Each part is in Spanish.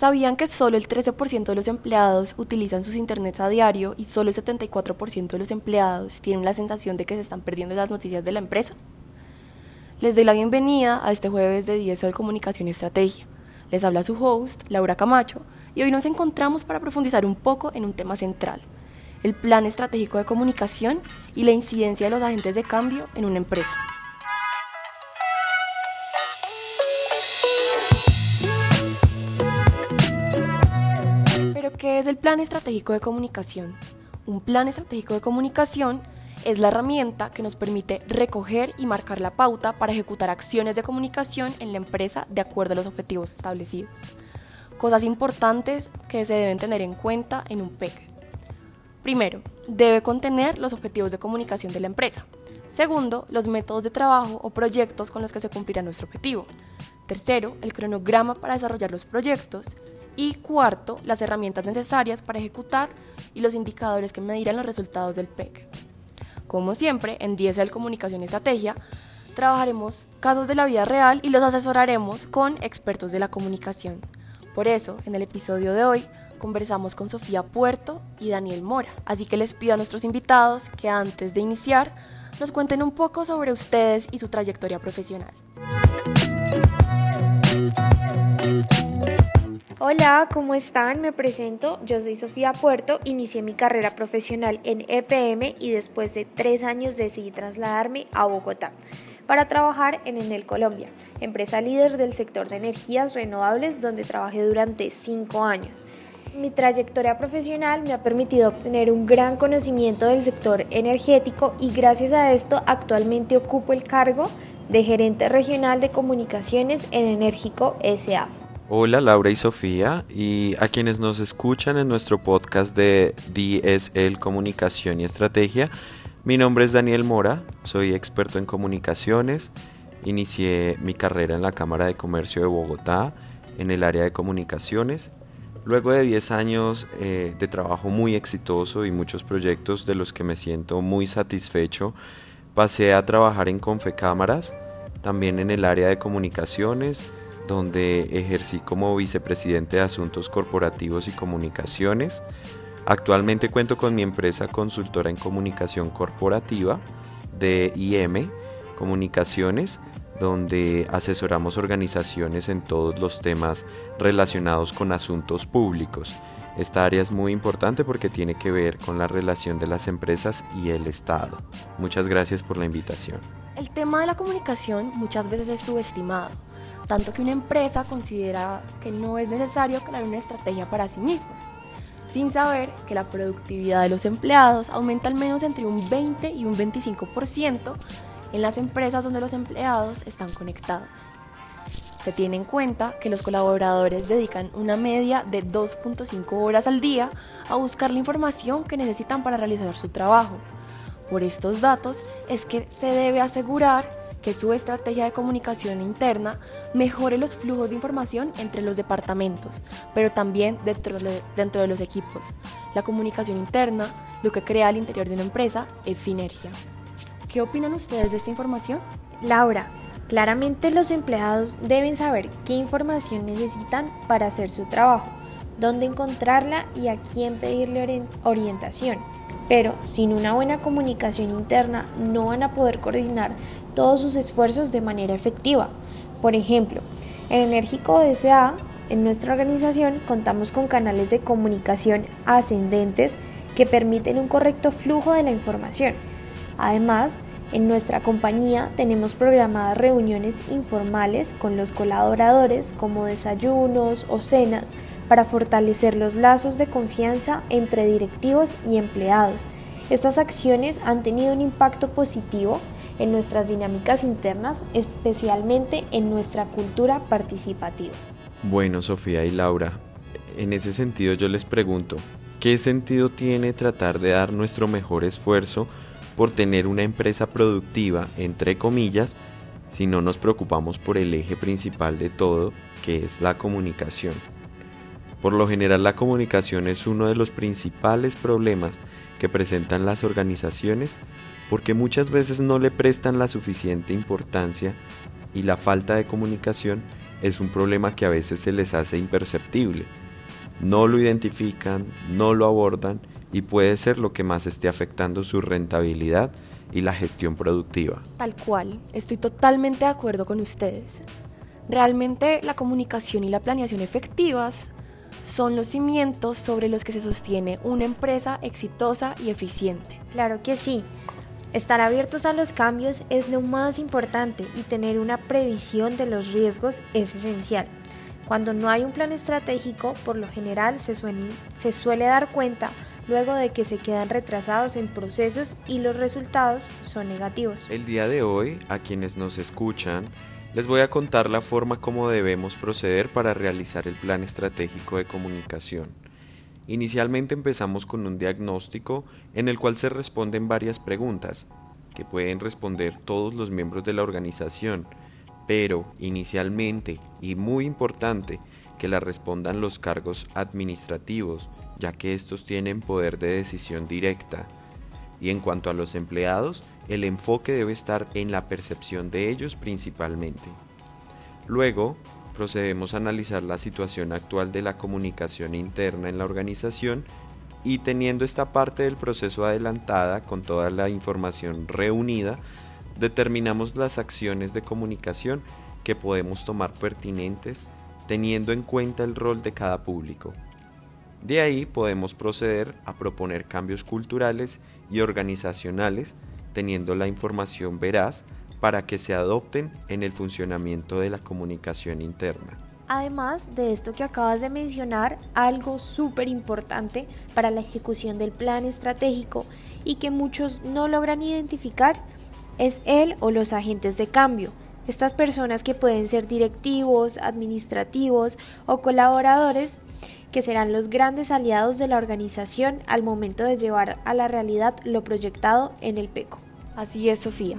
¿Sabían que solo el 13% de los empleados utilizan sus internets a diario y solo el 74% de los empleados tienen la sensación de que se están perdiendo las noticias de la empresa? Les doy la bienvenida a este jueves de 10 de Comunicación y Estrategia. Les habla su host, Laura Camacho, y hoy nos encontramos para profundizar un poco en un tema central, el plan estratégico de comunicación y la incidencia de los agentes de cambio en una empresa. Es el plan estratégico de comunicación? Un plan estratégico de comunicación es la herramienta que nos permite recoger y marcar la pauta para ejecutar acciones de comunicación en la empresa de acuerdo a los objetivos establecidos. Cosas importantes que se deben tener en cuenta en un PEC. Primero, debe contener los objetivos de comunicación de la empresa. Segundo, los métodos de trabajo o proyectos con los que se cumplirá nuestro objetivo. Tercero, el cronograma para desarrollar los proyectos. Y cuarto, las herramientas necesarias para ejecutar y los indicadores que medirán los resultados del PEC. Como siempre, en DSL Comunicación y Estrategia, trabajaremos casos de la vida real y los asesoraremos con expertos de la comunicación. Por eso, en el episodio de hoy, conversamos con Sofía Puerto y Daniel Mora. Así que les pido a nuestros invitados que antes de iniciar nos cuenten un poco sobre ustedes y su trayectoria profesional. Hola, ¿cómo están? Me presento, yo soy Sofía Puerto, inicié mi carrera profesional en EPM y después de tres años decidí trasladarme a Bogotá para trabajar en Enel Colombia, empresa líder del sector de energías renovables donde trabajé durante cinco años. Mi trayectoria profesional me ha permitido obtener un gran conocimiento del sector energético y gracias a esto actualmente ocupo el cargo de gerente regional de comunicaciones en Enérgico SA. Hola Laura y Sofía y a quienes nos escuchan en nuestro podcast de DSL Comunicación y Estrategia. Mi nombre es Daniel Mora, soy experto en comunicaciones. Inicié mi carrera en la Cámara de Comercio de Bogotá en el área de comunicaciones. Luego de 10 años eh, de trabajo muy exitoso y muchos proyectos de los que me siento muy satisfecho, pasé a trabajar en Confecámaras, también en el área de comunicaciones donde ejercí como vicepresidente de Asuntos Corporativos y Comunicaciones. Actualmente cuento con mi empresa consultora en comunicación corporativa de IM Comunicaciones, donde asesoramos organizaciones en todos los temas relacionados con asuntos públicos. Esta área es muy importante porque tiene que ver con la relación de las empresas y el Estado. Muchas gracias por la invitación. El tema de la comunicación muchas veces es subestimado tanto que una empresa considera que no es necesario crear una estrategia para sí misma, sin saber que la productividad de los empleados aumenta al menos entre un 20 y un 25% en las empresas donde los empleados están conectados. Se tiene en cuenta que los colaboradores dedican una media de 2.5 horas al día a buscar la información que necesitan para realizar su trabajo. Por estos datos es que se debe asegurar que su estrategia de comunicación interna mejore los flujos de información entre los departamentos, pero también dentro de, los equipos. La comunicación interna, lo que crea al interior de una empresa, es sinergia. ¿Qué opinan ustedes de esta información? Laura, claramente los empleados deben saber qué información necesitan para hacer su trabajo, dónde encontrarla y a quién pedirle orientación pero sin una buena comunicación interna no van a poder coordinar todos sus esfuerzos de manera efectiva. Por ejemplo, en Enérgico SA, en nuestra organización, contamos con canales de comunicación ascendentes que permiten un correcto flujo de la información. Además, en nuestra compañía tenemos programadas reuniones informales con los colaboradores como desayunos o cenas para fortalecer los lazos de confianza entre directivos y empleados. Estas acciones han tenido un impacto positivo en nuestras dinámicas internas, especialmente en nuestra cultura participativa. Bueno, Sofía y Laura, en ese sentido yo les pregunto, ¿qué sentido tiene tratar de dar nuestro mejor esfuerzo por tener una empresa productiva, entre comillas, si no nos preocupamos por el eje principal de todo, que es la comunicación? Por lo general la comunicación es uno de los principales problemas que presentan las organizaciones porque muchas veces no le prestan la suficiente importancia y la falta de comunicación es un problema que a veces se les hace imperceptible. No lo identifican, no lo abordan y puede ser lo que más esté afectando su rentabilidad y la gestión productiva. Tal cual, estoy totalmente de acuerdo con ustedes. Realmente la comunicación y la planeación efectivas son los cimientos sobre los que se sostiene una empresa exitosa y eficiente. Claro que sí. Estar abiertos a los cambios es lo más importante y tener una previsión de los riesgos es esencial. Cuando no hay un plan estratégico, por lo general se suele, dar cuenta luego de que se quedan retrasados en procesos y los resultados son negativos. El día de hoy, a quienes nos escuchan, les voy a contar la forma como debemos proceder para realizar el plan estratégico de comunicación. Inicialmente empezamos con un diagnóstico en el cual se responden varias preguntas que pueden responder todos los miembros de la organización, pero inicialmente y muy importante que la respondan los cargos administrativos, ya que estos tienen poder de decisión directa. Y en cuanto a los empleados, el enfoque debe estar en la percepción de ellos principalmente. Luego, procedemos a analizar la situación actual de la comunicación interna en la organización y teniendo esta parte del proceso adelantada con toda la información reunida, determinamos las acciones de comunicación que podemos tomar pertinentes teniendo en cuenta el rol de cada público. De ahí podemos proceder a proponer cambios culturales y organizacionales teniendo la información veraz para que se adopten en el funcionamiento de la comunicación interna. Además de esto que acabas de mencionar, algo súper importante para la ejecución del plan estratégico y que muchos no logran identificar es él o los agentes de cambio. Estas personas que pueden ser directivos, administrativos o colaboradores que serán los grandes aliados de la organización al momento de llevar a la realidad lo proyectado en el PECO. Así es, Sofía.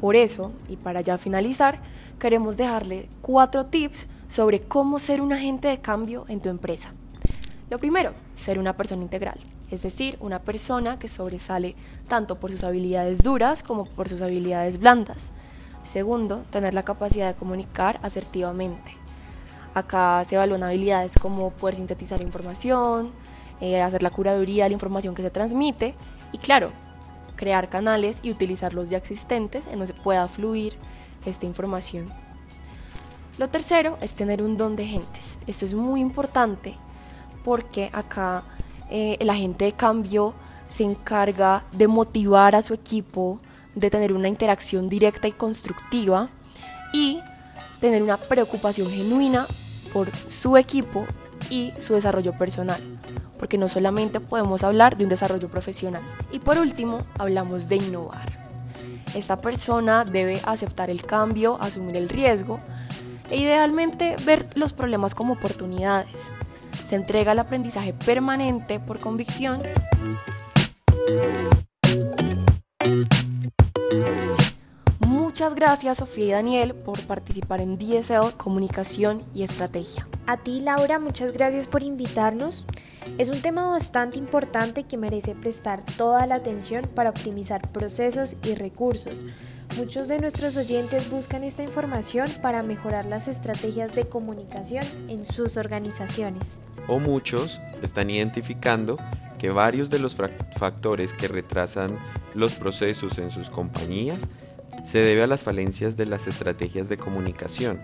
Por eso, y para ya finalizar, queremos dejarle cuatro tips sobre cómo ser un agente de cambio en tu empresa. Lo primero, ser una persona integral, es decir, una persona que sobresale tanto por sus habilidades duras como por sus habilidades blandas. Segundo, tener la capacidad de comunicar asertivamente. Acá se evalúan habilidades como poder sintetizar información, eh, hacer la curaduría de la información que se transmite y claro, crear canales y utilizar los ya existentes en donde pueda fluir esta información. Lo tercero es tener un don de gentes. Esto es muy importante porque acá eh, el agente de cambio se encarga de motivar a su equipo, de tener una interacción directa y constructiva y tener una preocupación genuina por su equipo y su desarrollo personal porque no solamente podemos hablar de un desarrollo profesional. Y por último, hablamos de innovar. Esta persona debe aceptar el cambio, asumir el riesgo e idealmente ver los problemas como oportunidades. Se entrega al aprendizaje permanente por convicción. Muchas gracias Sofía y Daniel por participar en DSL Comunicación y Estrategia. A ti Laura, muchas gracias por invitarnos. Es un tema bastante importante que merece prestar toda la atención para optimizar procesos y recursos. Muchos de nuestros oyentes buscan esta información para mejorar las estrategias de comunicación en sus organizaciones. O muchos están identificando que varios de los factores que retrasan los procesos en sus compañías se debe a las falencias de las estrategias de comunicación.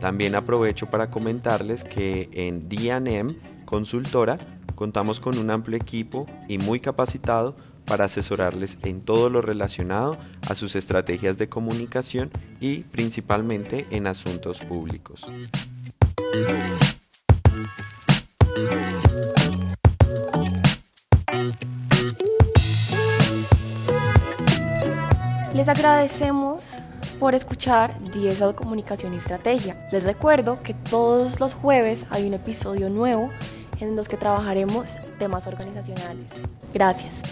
También aprovecho para comentarles que en DNM Consultora contamos con un amplio equipo y muy capacitado para asesorarles en todo lo relacionado a sus estrategias de comunicación y principalmente en asuntos públicos. Les agradecemos por escuchar 10 de Comunicación y Estrategia. Les recuerdo que todos los jueves hay un episodio nuevo en los que trabajaremos temas organizacionales. Gracias.